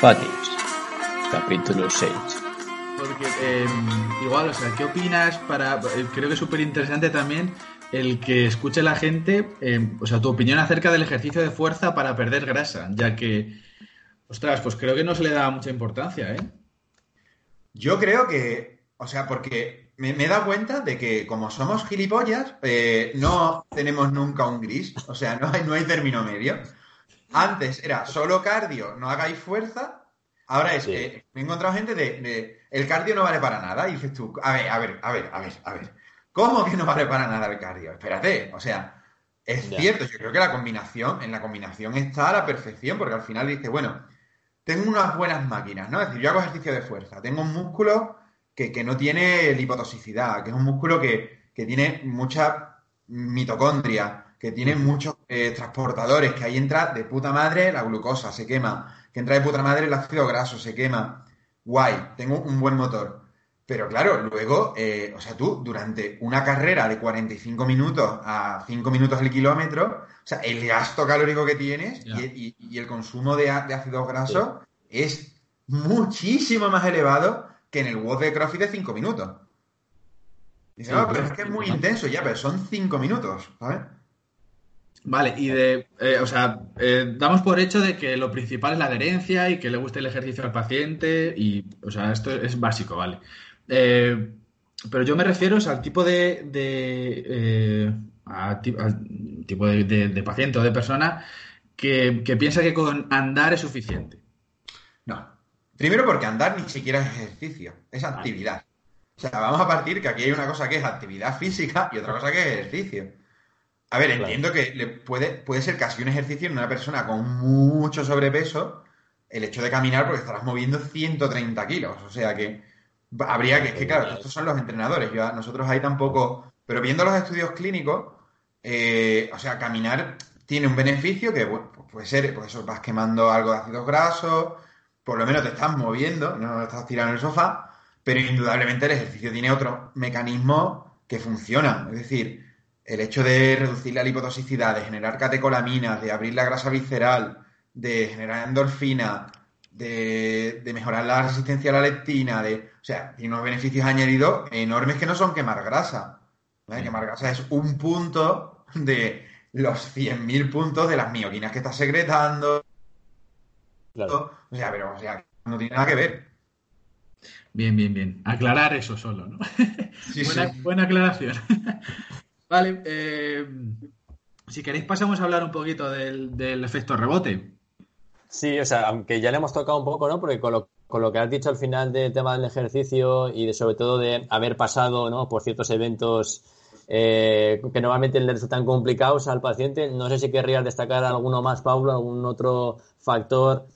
Fatios, capítulo 6. Porque em, igual, o sea, ¿qué opinas para... eh, Creo que es súper interesante también el que escuche la gente, em, o sea, tu opinión acerca del ejercicio de fuerza para perder grasa, ya que, ostras, pues creo que no se le da mucha importancia, ¿eh? Yo creo que, o sea, porque me, me he dado cuenta de que como somos gilipollas, eh, no tenemos nunca un gris, o sea, no hay, no hay término medio. Antes era solo cardio, no hagáis fuerza. Ahora es Sí. que me he encontrado gente de, de, el cardio no vale para nada. Y dices tú, a ver, a ver, a ver, a ver, a ver. ¿Cómo que no vale para nada el cardio? Espérate, o sea, es Ya. cierto, yo creo que la combinación, en la combinación está a la perfección, porque al final dices, bueno, tengo unas buenas máquinas, ¿no? Es decir, yo hago ejercicio de fuerza, tengo un músculo que, que no tiene lipotoxicidad, que es un músculo que, que tiene mucha mitocondria, que tiene muchos eh, transportadores, que ahí entra de puta madre la glucosa, se quema, que entra de puta madre el ácido graso, se quema. Guay, tengo un buen motor. Pero claro, luego, eh, o sea, tú durante una carrera de 45 minutos a 5 minutos el kilómetro, o sea, el gasto calórico que tienes y, y- y el consumo de, de ácidos grasos es muchísimo más elevado que en el WOD de CrossFit de 5 minutos. Dice, Sí, no, pero claro. es que es muy intenso, ya, pero son 5 minutos, ¿sabes? Vale, y de, eh, o sea, eh, damos por hecho de que lo principal es la adherencia y que le guste el ejercicio al paciente y, o sea, esto es básico, ¿vale? Eh, pero yo me refiero o sea, al tipo de, de, eh, a ti- al tipo de, de- de paciente o de persona que, que piensa que con andar es suficiente. No. Primero porque andar ni siquiera es ejercicio, es actividad. O sea, vamos a partir que aquí hay una cosa que es actividad física y otra cosa que es ejercicio. A ver, Claro. entiendo que le puede, puede ser casi un ejercicio en una persona con mucho sobrepeso el hecho de caminar porque estarás moviendo 130 kilos. O sea que habría que, es que claro, estos son los entrenadores. Yo, nosotros ahí tampoco. Pero viendo los estudios clínicos, eh, o sea, caminar tiene un beneficio que bueno, pues puede ser, pues eso, vas quemando algo de ácidos grasos, por lo menos te estás moviendo, no estás tirado en el sofá, pero indudablemente el ejercicio tiene otros mecanismos que funcionan. Es decir, el hecho de reducir la lipotoxicidad, de generar catecolaminas, de abrir la grasa visceral, de generar endorfina, de, de mejorar la resistencia a la leptina, de, o sea, tiene unos beneficios añadidos enormes que no son quemar grasa. ¿vale? Quemar grasa es un punto de los 100.000 puntos de las mioquinas que estás secretando. Claro. O sea, pero o sea, no tiene nada que ver. Bien, bien, bien. Aclarar eso solo, ¿no? Sí, buena, sí. buena aclaración. Vale, eh, si queréis pasamos a hablar un poquito del, del efecto rebote. Sí, o sea, aunque ya le hemos tocado un poco, ¿no? Porque con lo, con lo que has dicho al final del tema del ejercicio y de sobre todo de haber pasado, ¿no? Por ciertos eventos eh, que normalmente le resultan complicados al paciente, no sé si querrías destacar alguno más, Pablo, algún otro factor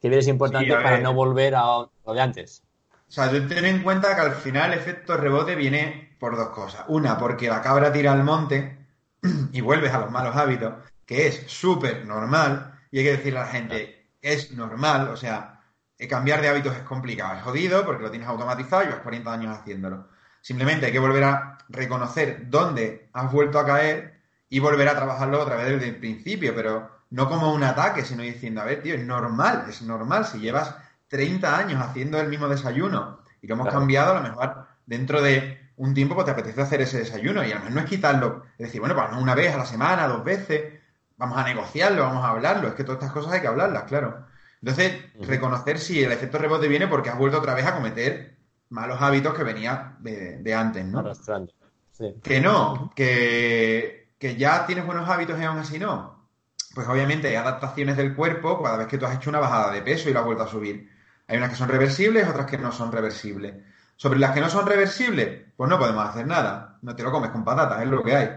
que veas importante Sí, para no volver a lo de antes. O sea, tú ten en cuenta que al final el efecto rebote viene por dos cosas. Una, porque la cabra tira al monte y vuelves a los malos hábitos, que es súper normal, y hay que decirle a la gente, es normal, o sea, eh, cambiar de hábitos es complicado, es jodido porque lo tienes automatizado y llevas 40 años haciéndolo. Simplemente hay que volver a reconocer dónde has vuelto a caer y volver a trabajarlo otra vez desde el principio, pero no como un ataque, sino diciendo, a ver, tío, es normal, es normal, si llevas 30 años haciendo el mismo desayuno y lo hemos Claro. cambiado, a lo mejor dentro de un tiempo pues te apetece hacer ese desayuno y a lo mejor no es quitarlo, es decir, bueno, pues no una vez a la semana, dos veces, vamos a negociarlo, vamos a hablarlo, es que todas estas cosas hay que hablarlas, claro. Entonces, reconocer si el efecto rebote viene porque has vuelto otra vez a cometer malos hábitos que venía de, de antes, ¿no? Arrastrando. Sí. Que no, que, que ya tienes buenos hábitos y aún así no. Pues obviamente hay adaptaciones del cuerpo cada vez que tú has hecho una bajada de peso y lo has vuelto a subir. Hay unas que son reversibles, otras que no son reversibles. Sobre las que no son reversibles, pues no podemos hacer nada. No te lo comes con patatas, es lo que hay.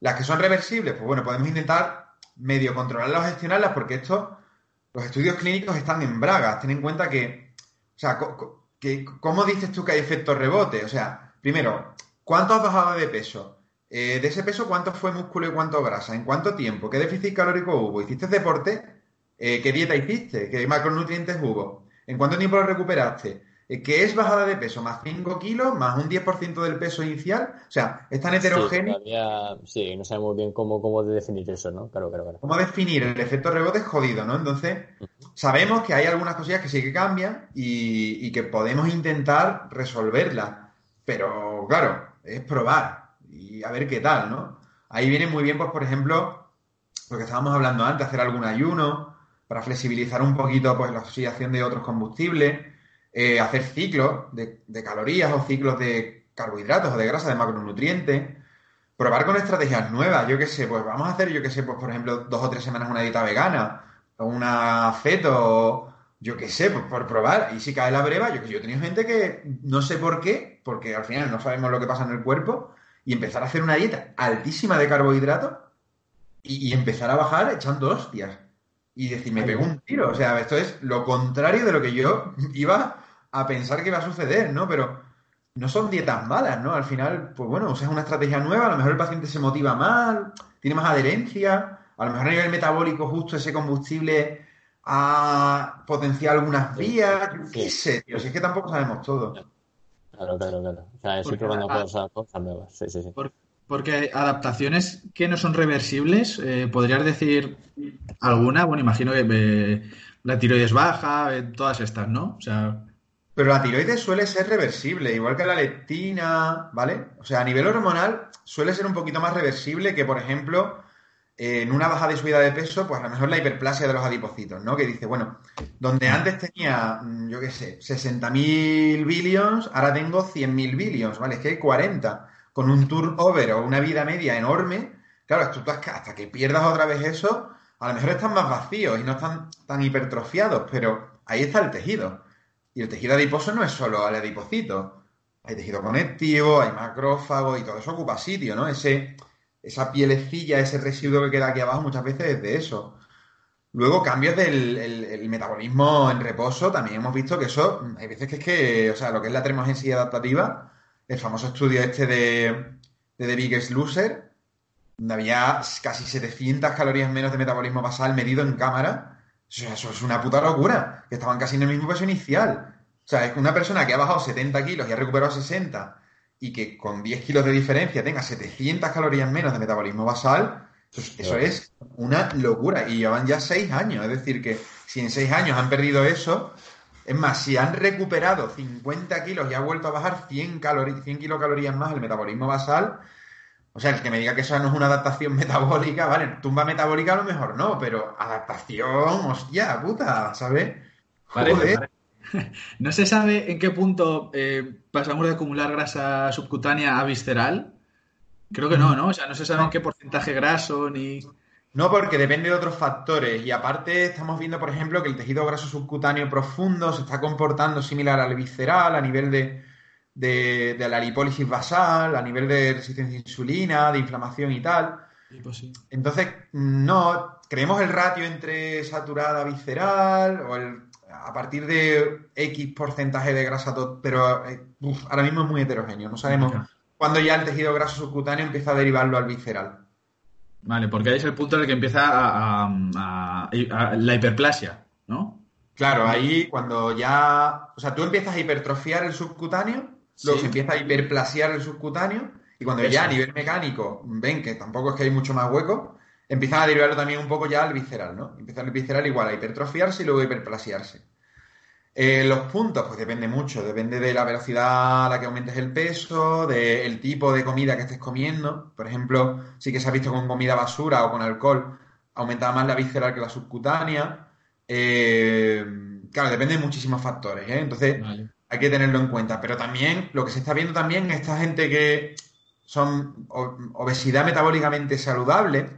Las que son reversibles, pues bueno, podemos intentar medio controlarlas o gestionarlas porque esto, los estudios clínicos están en bragas. Ten en cuenta que, o sea, que, ¿cómo dices tú que hay efecto rebote? O sea, primero, ¿cuánto has bajado de peso? Eh, de ese peso, ¿cuánto fue músculo y cuánto grasa? ¿En cuánto tiempo? ¿Qué déficit calórico hubo? ¿Hiciste deporte? Eh, ¿Qué dieta hiciste? ¿Qué macronutrientes hubo? ¿En cuánto tiempo lo recuperaste? Eh, ¿qué es bajada de peso? ¿Más 5 kilos? ¿Más un 10% del peso inicial? O sea, es tan heterogéneo. Sí, no sabemos bien cómo, cómo definir eso, ¿no? Claro, claro, claro. ¿Cómo definir el efecto rebote? Es jodido, ¿no? Entonces, sabemos que hay algunas cosillas que sí que cambian y, y que podemos intentar resolverlas. Pero, claro, es probar y a ver qué tal, ¿no? Ahí viene muy bien, pues, por ejemplo, lo que estábamos hablando antes, hacer algún ayuno para flexibilizar un poquito pues, la oxidación de otros combustibles, eh, hacer ciclos de, calorías o ciclos de carbohidratos o de grasa, de macronutrientes, probar con estrategias nuevas, yo qué sé, pues vamos a hacer, yo qué sé, pues por ejemplo, dos o tres semanas una dieta vegana, o una feto, yo qué sé, pues por probar, y si cae la breva, yo que yo he tenido gente que no sé por qué, porque al final no sabemos lo que pasa en el cuerpo, y empezar a hacer una dieta altísima de carbohidratos y, empezar a bajar echando hostias. Y decir, me pego un tiro. O sea, esto es lo contrario de lo que yo iba a pensar que iba a suceder, ¿no? Pero no son dietas malas, ¿no? Al final, pues bueno, usas una estrategia nueva, a lo mejor el paciente se motiva mal, tiene más adherencia, a lo mejor a nivel metabólico justo ese combustible ha potenciado algunas vías, qué sé, tío, si es que tampoco sabemos todo. Claro, claro, claro. O sea, estoy probando cosas, cosas, nuevas. Sí, sí, sí. porque adaptaciones que no son reversibles, eh, ¿podrías decir alguna? Bueno, imagino que eh, la tiroides baja, eh, todas estas, ¿no? O sea... Pero la tiroides suele ser reversible, igual que la leptina, ¿vale? O sea, a nivel hormonal suele ser un poquito más reversible que, por ejemplo, en una baja de subida de peso, pues a lo mejor la hiperplasia de los adipocitos, ¿no? Que dice, bueno, donde antes tenía, mm, yo qué sé, 60.000 billions, ahora tengo 100.000 billions, ¿vale? Es que hay 40. Con un turnover o una vida media enorme, claro, tú hasta que pierdas otra vez eso, a lo mejor están más vacíos y no están tan hipertrofiados, pero ahí está el tejido. Y el tejido adiposo no es solo el adipocito. Hay tejido conectivo, hay macrófago y todo eso ocupa sitio, ¿no? Ese, esa pielecilla, ese residuo que queda aquí abajo, muchas veces es de eso. Luego, cambios del metabolismo en reposo, también hemos visto que eso, hay veces que es que, o sea, lo que es la termogénesis adaptativa, el famoso estudio este de, de The Biggest Loser, donde había casi 700 calorías menos de metabolismo basal medido en cámara, eso es una puta locura, que estaban casi en el mismo peso inicial. O sea, es una persona que ha bajado 70 kilos y ha recuperado 60 y que con 10 kilos de diferencia tenga 700 calorías menos de metabolismo basal, eso, es una locura. Y llevan ya 6 años. Es decir, que si en 6 años han perdido eso, es más, si han recuperado 50 kilos y ha vuelto a bajar 100, 100 kilocalorías más el metabolismo basal, o sea, el que me diga que eso no es una adaptación metabólica, vale, tumba metabólica a lo mejor no, pero adaptación, hostia, puta, ¿sabes? Joder. No se sabe en qué punto eh, pasamos de acumular grasa subcutánea a visceral. Creo que no, ¿no? O sea, no se sabe en qué porcentaje graso ni. No, porque depende de otros factores. Y aparte, estamos viendo, por ejemplo, que el tejido graso subcutáneo profundo se está comportando similar al visceral a nivel de, de, la lipólisis basal, a nivel de resistencia a insulina, de inflamación y tal. Pues Entonces, no, creemos el ratio entre saturada visceral o el a partir de X porcentaje de grasa, pero eh, ahora mismo es muy heterogéneo. No sabemos cuándo ya el tejido graso subcutáneo empieza a derivarlo al visceral. Vale, porque ahí es el punto en el que empieza a, la hiperplasia, ¿no? Claro, ahí cuando ya. O sea, tú empiezas a hipertrofiar el subcutáneo, luego se empieza a hiperplasiar el subcutáneo, y cuando ya a nivel mecánico ven que tampoco es que hay mucho más hueco, empiezan a derivarlo también un poco ya al visceral, ¿no? Empieza el visceral igual a hipertrofiarse y luego a hiperplasiarse. Eh, los puntos, pues depende mucho, depende de la velocidad a la que aumentes el peso, del tipo de comida que estés comiendo. Por ejemplo, sí que se ha visto con comida basura o con alcohol, aumentaba más la visceral que la subcutánea. Eh, claro, depende de muchísimos factores, ¿eh? Entonces, hay que tenerlo en cuenta. Pero también, lo que se está viendo también, esta gente que son obesidad metabólicamente saludable,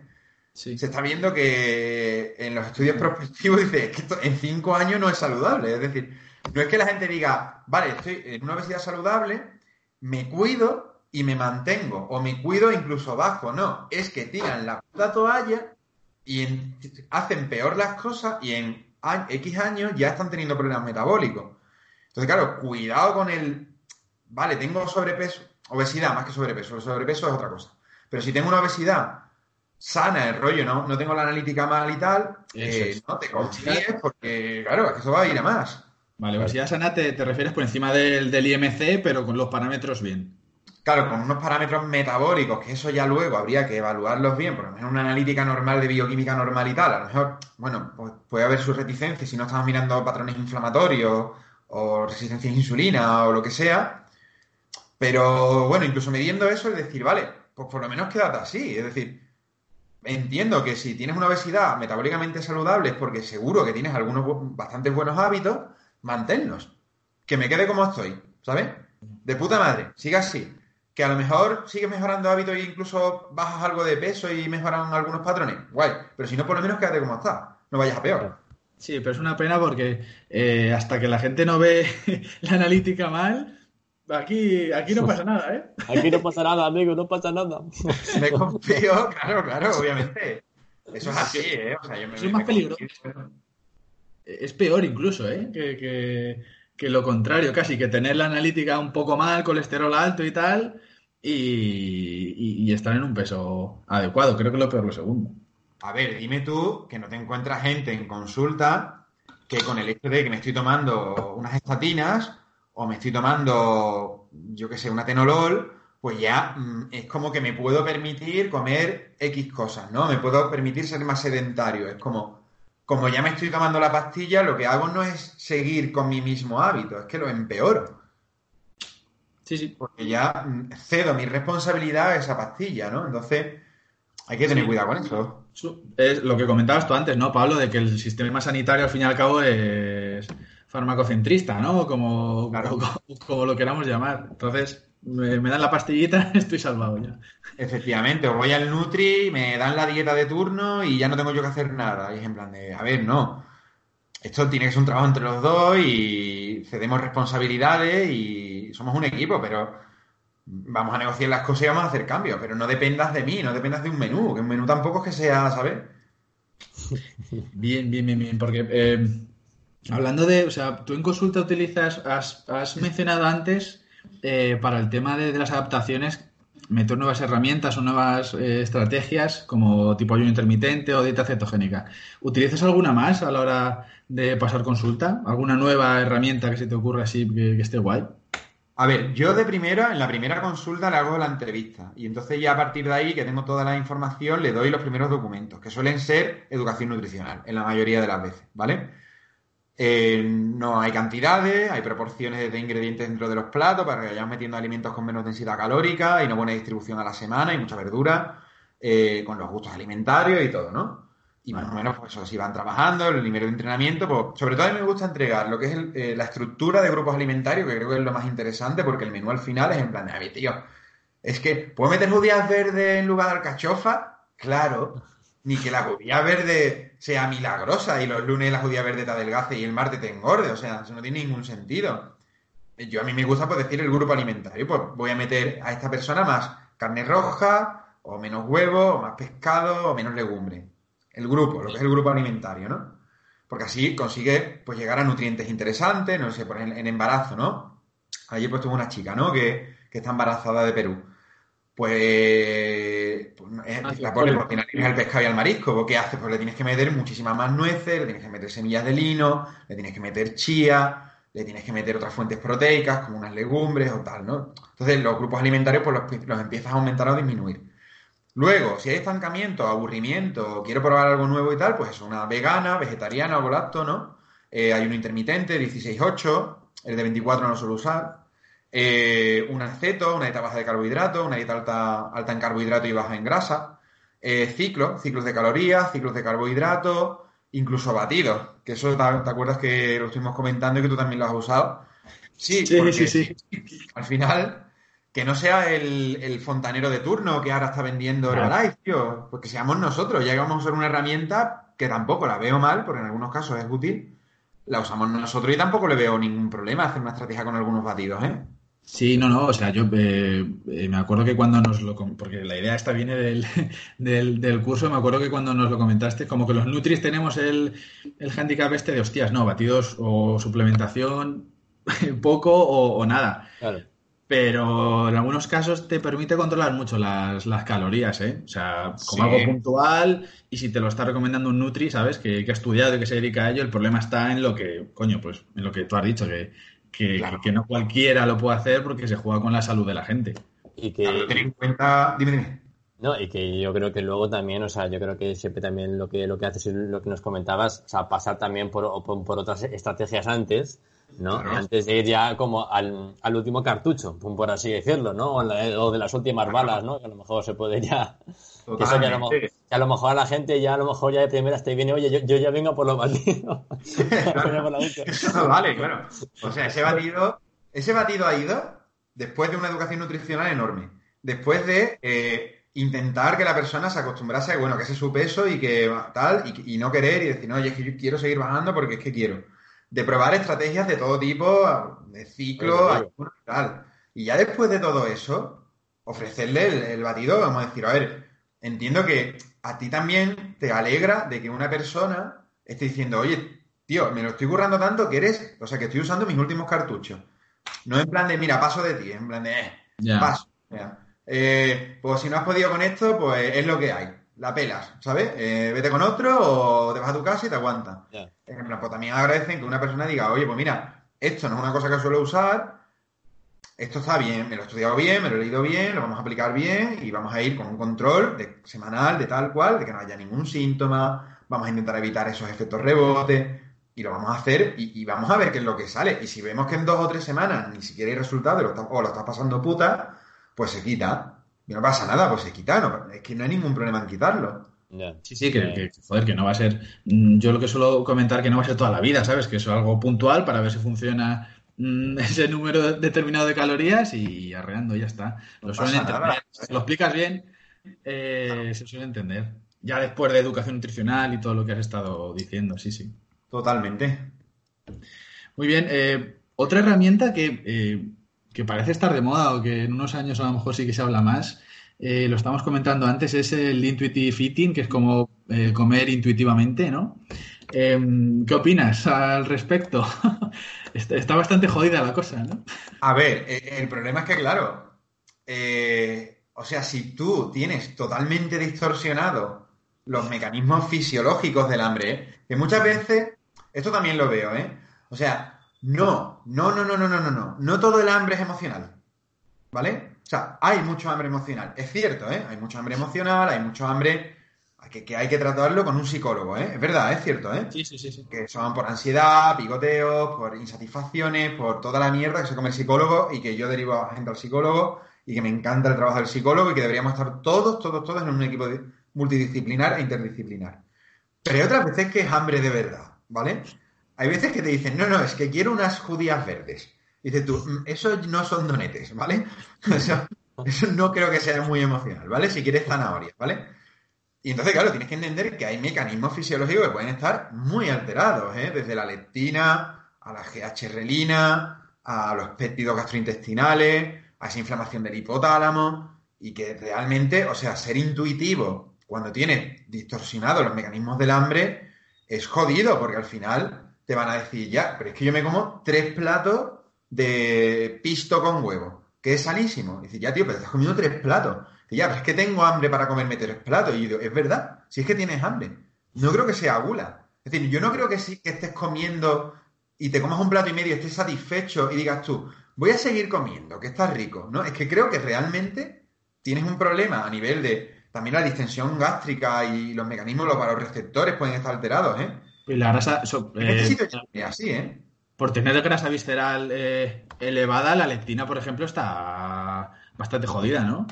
se está viendo que en los estudios prospectivos dice que esto en cinco años no es saludable. Es decir, no es que la gente diga, vale, estoy en una obesidad saludable, me cuido y me mantengo, o me cuido incluso bajo. No, es que tiran la puta toalla y hacen peor las cosas y en X años ya están teniendo problemas metabólicos. Entonces, claro, cuidado con el, vale, tengo sobrepeso, obesidad más que sobrepeso, el sobrepeso es otra cosa. Pero si tengo una obesidad sana el rollo, ¿no? No tengo la analítica mal y tal, eh, no te confíes porque, claro, es que eso va a ir a más. Vale, obesidad sana te, te refieres por encima del, del IMC, pero con los parámetros bien. Claro, con unos parámetros metabólicos, que eso ya luego habría que evaluarlos bien, por lo menos una analítica normal de bioquímica normal y tal. A lo mejor, bueno, pues puede haber su reticencia si no estamos mirando patrones inflamatorios o resistencia a insulina o lo que sea. Pero bueno, incluso midiendo eso, es decir, vale, pues por lo menos quédate así. Es decir, entiendo que si tienes una obesidad metabólicamente saludable es porque seguro que tienes algunos bastante buenos hábitos, manténlos. Que me quede como estoy, ¿sabes? De puta madre, siga así. Que a lo mejor sigues mejorando hábitos e incluso bajas algo de peso y mejoran algunos patrones. Guay. Pero si no, por lo menos quédate como está. No vayas a peor. Sí, pero es una pena porque eh, hasta que la gente no ve la analítica mal, aquí, aquí no pasa nada, ¿eh? Aquí no pasa nada, amigo, no pasa nada. Me confío, claro, claro, obviamente. Eso es así, ¿eh? O sea, yo me, es más peligroso. Es peor incluso, ¿eh? Que, que, que, lo contrario, casi, que tener la analítica un poco mal, colesterol alto y tal, y, y, y estar en un peso adecuado. Creo que lo peor lo segundo. A ver, dime tú que no te encuentras gente en consulta que con el hecho de que me estoy tomando unas estatinas o me estoy tomando, yo qué sé, una tenolol, pues ya mm, es como que me puedo permitir comer X cosas, ¿no? Me puedo permitir ser más sedentario. Es como, como ya me estoy tomando la pastilla, lo que hago no es seguir con mi mismo hábito, es que lo empeoro. Sí, sí. Porque ya mm, cedo mi responsabilidad a esa pastilla, ¿no? Entonces, hay que tener Sí. cuidado con eso. Es lo que comentabas tú antes, ¿no, Pablo? De que el sistema sanitario, al fin y al cabo, es farmacocentrista, ¿no? Como, Claro. como, como lo queramos llamar. Entonces, me, me dan la pastillita, estoy salvado ya. Efectivamente, o voy al Nutri, me dan la dieta de turno y ya no tengo yo que hacer nada. Y es en plan de, a ver, no. Esto tiene que ser un trabajo entre los dos y cedemos responsabilidades y somos un equipo, pero vamos a negociar las cosas y vamos a hacer cambios. Pero no dependas de mí, no dependas de un menú, que un menú tampoco es que sea, ¿sabes? Bien, bien, bien, bien. Porque eh, hablando de, o sea, tú en consulta utilizas, has, mencionado antes eh, para el tema de, las adaptaciones, meter nuevas herramientas o nuevas eh, estrategias como tipo ayuno intermitente o dieta cetogénica. ¿Utilizas alguna más a la hora de pasar consulta? ¿Alguna nueva herramienta que se te ocurra así que esté guay? A ver, yo de primera, en la primera consulta le hago la entrevista y entonces ya a partir de ahí, que tengo toda la información, le doy los primeros documentos, que suelen ser educación nutricional, en la mayoría de las veces, ¿vale? Eh, no hay cantidades, hay proporciones de ingredientes dentro de los platos para que vayamos metiendo alimentos con menos densidad calórica y una buena distribución a la semana y mucha verdura, eh, con los gustos alimentarios y todo, ¿no? Y más o menos, pues eso, si van trabajando, el nivel de entrenamiento, pues sobre todo a mí me gusta entregar lo que es el- eh, la estructura de grupos alimentarios, que creo que es lo más interesante, porque el menú al final es en plan de, a ver, tío, es que, ¿puedo meter judías verdes en lugar de alcachofa? Claro. Ni que la judía verde sea milagrosa y los lunes la judía verde te adelgace y el martes te engorde. O sea, eso no tiene ningún sentido. Yo a mí me gusta pues decir el grupo alimentario. Pues voy a meter a esta persona más carne roja, o menos huevo, o más pescado, o menos legumbre. El grupo, lo que es el grupo alimentario, ¿no? Porque así consigue pues llegar a nutrientes interesantes, no sé, por ejemplo, en embarazo, ¿no? Ayer pues tuve una chica, ¿no? Que, que está embarazada de Perú. Pues, pues, Ah, la poli- porque tienes al pescado y al marisco. ¿Pues ¿Qué haces? Pues le tienes que meter muchísimas más nueces, le tienes que meter semillas de lino, le tienes que meter chía, le tienes que meter otras fuentes proteicas como unas legumbres o tal, ¿no? Entonces los grupos alimentarios pues los, los empiezas a aumentar o a disminuir. Luego, si hay estancamiento, aburrimiento, quiero probar algo nuevo y tal, pues es una vegana, vegetariana o lacto, ¿no? Eh, hay uno intermitente, 16-8, el de 24 no lo suelo usar. Eh, un aceto, una dieta baja de carbohidratos, una dieta alta, alta en carbohidrato y baja en grasa. Eh, ciclos, ciclos de calorías, ciclos de carbohidratos, incluso batidos, que eso te, te acuerdas que lo estuvimos comentando y que tú también lo has usado. Sí, Sí, porque sí, sí. al final, que no sea el, el fontanero de turno que ahora está vendiendo. Herbalife, tío, pues que seamos nosotros, ya que vamos a usar una herramienta que tampoco la veo mal, porque en algunos casos es útil, la usamos nosotros y tampoco le veo ningún problema hacer una estrategia con algunos batidos, ¿eh? Sí, no, no, o sea, yo eh, eh, me acuerdo que cuando nos lo... Porque la idea esta viene del, del, del curso, me acuerdo que cuando nos lo comentaste, como que los Nutris tenemos el, el handicap este de, hostias, no, batidos o suplementación, poco o, o nada. Claro. Pero en algunos casos te permite controlar mucho las, las calorías, ¿eh? O sea, como algo puntual y si te lo está recomendando un Nutri, ¿sabes? Que, que, ha estudiado y que se dedica a ello, el problema está en lo que, coño, pues en lo que tú has dicho, que, que, que no cualquiera lo puede hacer porque se juega con la salud de la gente. Y que... Ten en cuenta... Dime, dime. No, y que yo creo que luego también, o sea, yo creo que siempre también lo que, lo que haces es lo que nos comentabas, o sea, pasar también por, por, por otras estrategias antes, ¿no? Claro. Antes de ir ya como al, al, último cartucho, por así decirlo, ¿no? O, la, o de las últimas balas, ¿no? Que a lo mejor se puede ya... Que, eso que, a lo, que, a lo, mejor a la gente ya a lo mejor ya de primeras te viene, oye, yo, yo ya vengo por lo eso no vale, claro. O sea, ese batido, ese batido ha ido después de una educación nutricional enorme. Después de eh, intentar que la persona se acostumbrase bueno, que ese es su peso y que tal, y, y no querer y decir, no, oye, es que yo quiero seguir bajando porque es que quiero de probar estrategias de todo tipo, de ciclo, bueno, tal. Y ya después de todo eso, ofrecerle el, el, batido, vamos a decir, a ver, entiendo que a ti también te alegra de que una persona esté diciendo, oye, tío, me lo estoy currando tanto que eres, o sea, que estoy usando mis últimos cartuchos. No en plan de, mira, paso de ti, en plan de, eh, yeah. paso. Mira. Eh, pues si no has podido con esto, pues es lo que hay la pelas, ¿sabes? Eh, vete con otro o te vas a tu casa y te aguanta. Yeah. En plan, pues también agradecen que una persona diga, oye, pues mira, esto no es una cosa que suelo usar, esto está bien, me lo he estudiado bien, me lo he leído bien, lo vamos a aplicar bien y vamos a ir con un control de, semanal de tal cual, de que no haya ningún síntoma, vamos a intentar evitar esos efectos rebotes y lo vamos a hacer y, y vamos a ver qué es lo que sale. Y si vemos que en dos o tres semanas ni siquiera hay resultado o lo estás pasando puta, pues se quita y no pasa nada, pues se quita, no, es que no hay ningún problema en quitarlo. Yeah. Sí, sí, que, que, joder, que no va a ser. Mm, yo lo que suelo comentar que no va a ser toda la vida, ¿sabes? Que eso es algo puntual para ver si funciona mmm, ese número determinado de calorías y arreando, ya está. No lo suelen entender. Nada. Si lo explicas bien, eh, se suele entender. Ya después de educación nutricional y todo lo que has estado diciendo, sí, sí. Totalmente. Muy bien. Eh, otra herramienta que eh, que parece estar de moda o que en unos años a lo mejor sí que se habla más, eh, lo estamos comentando antes, es el intuitive eating, que es como eh, comer intuitivamente, ¿no? Eh, ¿Qué opinas al respecto? Está bastante jodida la cosa, ¿no? A ver, el problema es que, claro, o sea, si tú tienes totalmente distorsionado los mecanismos fisiológicos del hambre, que muchas veces, esto también lo veo, ¿eh? O sea, no, no, no, no, no, no, no, no. No todo el hambre es emocional. ¿Vale? O sea, hay mucho hambre emocional. Es cierto, ¿eh? Hay mucho hambre emocional, hay mucho hambre que, que hay que tratarlo con un psicólogo, ¿eh? Es verdad, es cierto, ¿eh? Sí, sí, sí, sí. Que son por ansiedad, picoteos, por insatisfacciones, por toda la mierda que se come el psicólogo y que yo derivo a gente al psicólogo y que me encanta el trabajo del psicólogo y que deberíamos estar todos, todos, todos en un equipo multidisciplinar e interdisciplinar. Pero hay otras veces que es hambre de verdad, ¿vale? Hay veces que te dicen, no, no, es que quiero unas judías verdes. Dices tú, mm, eso no son donetes, ¿vale? Eso, eso, no creo que sea muy emocional, ¿vale? Si quieres zanahorias, ¿vale? Y entonces, claro, tienes que entender que hay mecanismos fisiológicos que pueden estar muy alterados, ¿eh? Desde la leptina, a la GH-relina, a los péptidos gastrointestinales, a esa inflamación del hipotálamo, y que realmente, o sea, ser intuitivo cuando tienes distorsionados los mecanismos del hambre es jodido, porque al final te van a decir, ya, pero es que yo me como tres platos de pisto con huevo, que es sanísimo. Y dice, ya, tío, pero estás comiendo tres platos. Y ya, pero es que tengo hambre para comerme tres platos. Y yo digo, es verdad, si es que tienes hambre. No creo que sea gula. Es decir, yo no creo que sí que estés comiendo y te comas un plato y medio, estés satisfecho y digas tú, voy a seguir comiendo, que está rico. No, es que creo que realmente tienes un problema a nivel de también la distensión gástrica y los mecanismos, los receptores pueden estar alterados, ¿eh? Y la grasa. So, eh, así, ¿eh? Por tener grasa visceral eh, elevada, la leptina, por ejemplo, está bastante jodida, ¿no?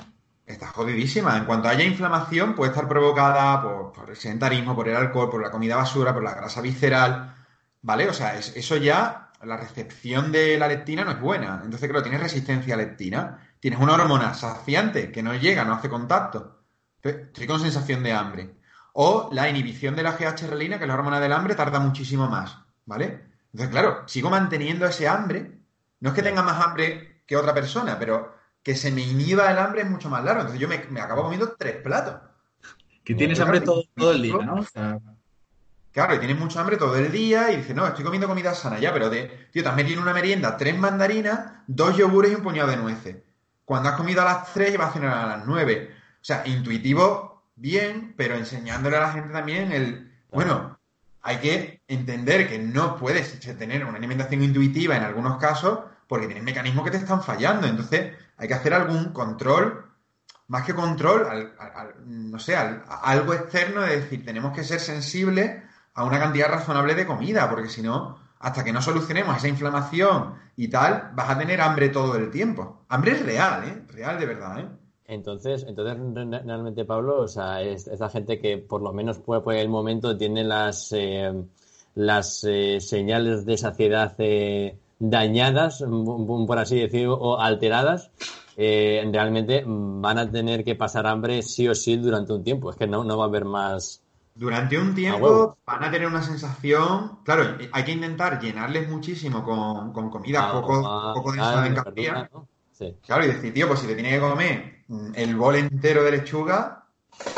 Está jodidísima. En cuanto haya inflamación, puede estar provocada por, por, el sedentarismo, por el alcohol, por la comida basura, por la grasa visceral. ¿Vale? O sea, es, eso ya, la recepción de la leptina no es buena. Entonces, claro, tienes resistencia a leptina. Tienes una hormona saciante que no llega, no hace contacto. Estoy con sensación de hambre. O la inhibición de la GH-relina, que es la hormona del hambre, tarda muchísimo más, ¿vale? Entonces, claro, sigo manteniendo ese hambre. No es que tenga más hambre que otra persona, pero que se me inhiba el hambre es mucho más largo. Entonces yo me, me acabo comiendo tres platos. Que tienes hambre todo, todo, el día, ¿no? O sea... Claro, y tienes mucha hambre todo el día y dices, no, estoy comiendo comida sana ya, pero de, tío, te has metido en una merienda tres mandarinas, dos yogures y un puñado de nueces. Cuando has comido a las tres vas a cenar a las nueve. O sea, intuitivo, bien, pero enseñándole a la gente también el, bueno, hay que entender que no puedes tener una alimentación intuitiva en algunos casos porque tienes mecanismos que te están fallando. Entonces, hay que hacer algún control, más que control, no sé, algo externo de decir, tenemos que ser sensibles a una cantidad razonable de comida, porque si no, hasta que no solucionemos esa inflamación y tal, vas a tener hambre todo el tiempo. Hambre es real, ¿eh? Real de verdad, ¿eh? Entonces, entonces realmente, Pablo, o sea, es, esta gente que por lo menos puede por el momento tiene las, eh, las eh, señales de saciedad eh, dañadas, por así decirlo, o alteradas, realmente van a tener que pasar hambre sí o sí durante un tiempo. Es que no, no va a haber más, durante un tiempo van a tener una sensación. Claro, hay que intentar llenarles muchísimo con, con comida poco, poco densa en calorías. Claro, y decir, tío, pues si te tiene que comer el bol entero de lechuga,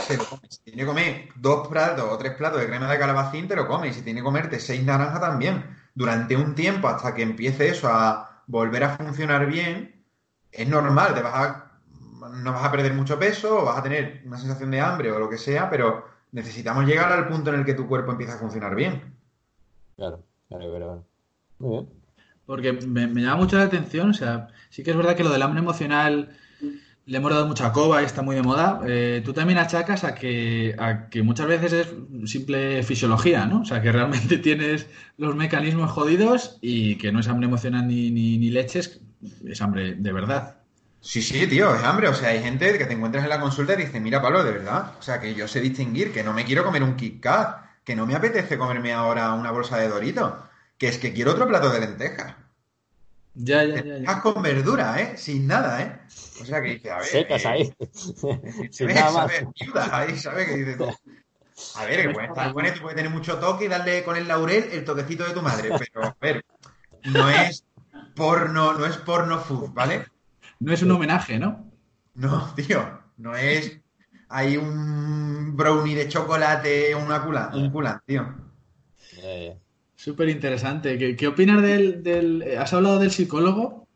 te lo comes. Si tiene que comer dos platos o tres platos de crema de calabacín, te lo comes. Y si tiene que comerte seis naranjas también. Durante un tiempo, hasta que empiece eso a volver a funcionar bien, es normal, te vas a, no vas a perder mucho peso, o vas a tener una sensación de hambre o lo que sea, pero necesitamos llegar al punto en el que tu cuerpo empieza a funcionar bien. Claro, claro, claro. Muy bien. Porque me, llama mucho la atención, o sea, sí que es verdad que lo del hambre emocional le hemos dado mucha coba y está muy de moda. Eh, tú también achacas a que, a que muchas veces es simple fisiología, ¿no? O sea, que realmente tienes los mecanismos jodidos y que no es hambre emocional ni, ni, leches, es hambre de verdad. Sí, sí, tío, es hambre. O sea, hay gente que te encuentras en la consulta y dice, mira, Pablo, de verdad. O sea, que yo sé distinguir, que no me quiero comer un Kit Kat, que no me apetece comerme ahora una bolsa de Dorito, que es que quiero otro plato de lentejas. Ya, ya, ya. ya. con verdura, ¿eh? Sin nada, ¿eh? O sea, que dice, a ver. Secas eh, ahí. Sin nada más. ahí, ¿sabes? Que dice tú. A ver, que puede estar bueno, tú puedes tener mucho toque y darle con el laurel el toquecito de tu madre, pero, a ver, no es porno, no es porno food, ¿vale? No es un homenaje, ¿no? No, tío, no es. Hay un brownie de chocolate, una cula, un culan, tío. Súper interesante. ¿Qué, opinas del, Has hablado del psicólogo.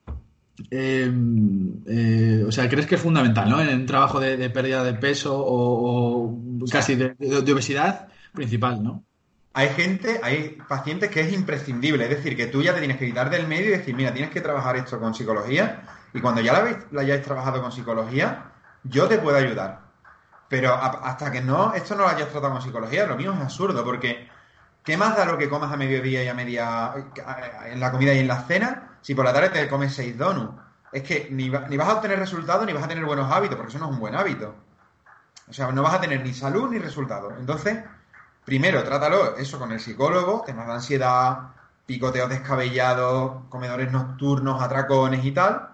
Em, eh, o sea, ¿crees que es fundamental, ¿no? En un trabajo de, pérdida de peso o, casi de, de, obesidad principal, ¿no? Hay gente, hay pacientes que es imprescindible. Es decir, que tú ya te tienes que quitar del medio y decir, mira, tienes que trabajar esto con psicología y cuando ya la, hayáis trabajado con psicología, yo te puedo ayudar. Pero hasta que no, esto no lo hayas tratado con psicología, lo mío es absurdo, porque ¿qué más da lo que comas a mediodía y a media en la comida y en la cena si por la tarde te comes seis donuts? Es que ni, ni vas a obtener resultados ni vas a tener buenos hábitos, porque eso no es un buen hábito. O sea, no vas a tener ni salud ni resultados. Entonces, primero, trátalo eso con el psicólogo, temas de ansiedad, picoteos descabellados, comedores nocturnos, atracones y tal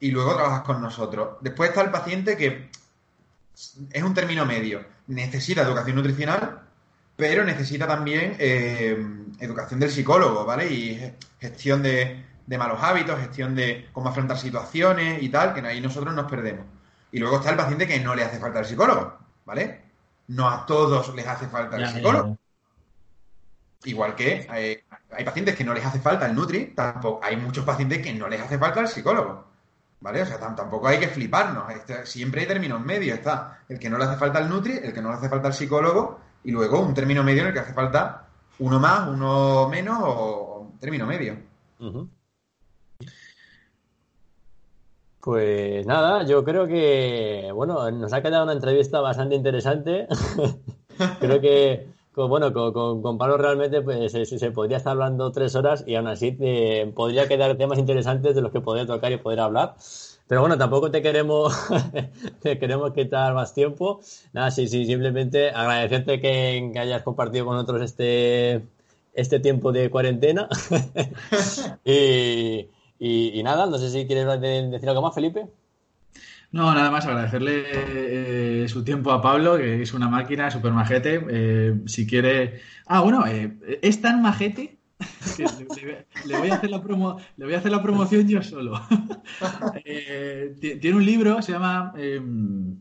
y luego trabajas con nosotros. Después está el paciente que es un término medio. Necesita educación nutricional, pero necesita también eh, educación del psicólogo, ¿vale? Y gestión de, malos hábitos, gestión de cómo afrontar situaciones y tal, que ahí nosotros nos perdemos. Y luego está el paciente que no le hace falta el psicólogo, ¿vale? No a todos les hace falta el psicólogo. Igual que hay, hay, pacientes que no les hace falta el Nutri, tampoco hay muchos pacientes que no les hace falta el psicólogo. ¿Vale? O sea, tampoco hay que fliparnos. Este, siempre hay términos medios. Está el que no le hace falta el Nutri, el que no le hace falta el psicólogo, y luego un término medio en el que hace falta uno más, uno menos o término medio. Pues nada, yo creo que, bueno, nos ha quedado una entrevista bastante interesante. creo que bueno, con, Pablo realmente pues, se, podría estar hablando tres horas y aún así te, podría quedar temas interesantes de los que podría tocar y poder hablar. Pero bueno, tampoco te queremos, te queremos quitar más tiempo. Nada, sí, sí, simplemente agradecerte que, hayas compartido con nosotros este, este tiempo de cuarentena. y, y, nada, no sé si quieres decir algo más, Felipe. No, nada más agradecerle eh, su tiempo a Pablo, que es una máquina súper majete. Eh, si quiere. Ah, bueno, eh, es tan majete le, voy a hacer la promo... le voy a hacer la promoción yo solo. tiene un libro, se llama El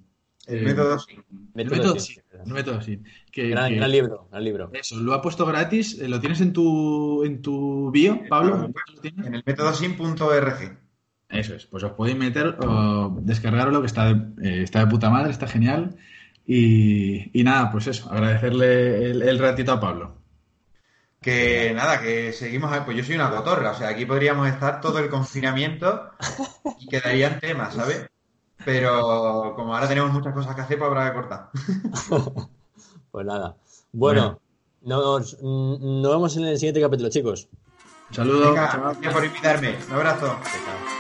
Eh, método sí. El Método sí. verdad. El método sí. Que, Gran, que- gran libro, gran libro. Eso, lo ha puesto gratis. eh, ¿Lo tienes en tu, en tu bio, Pablo? En el método sim.org. Eso es, pues os podéis meter o descargarlo, que está de, eh, está de puta madre, está genial. Y, y nada, pues eso, agradecerle el, el ratito a Pablo. Que nada, que seguimos. a- Pues yo soy una cotorra, o sea, aquí podríamos estar todo el confinamiento y quedarían temas, ¿sabes? Pero como ahora tenemos muchas cosas que hacer, pues habrá que cortar. Pues nada. Bueno, Nos, nos vemos en el siguiente capítulo, chicos. Un saludo. Venga, gracias por invitarme. Un abrazo. Chao.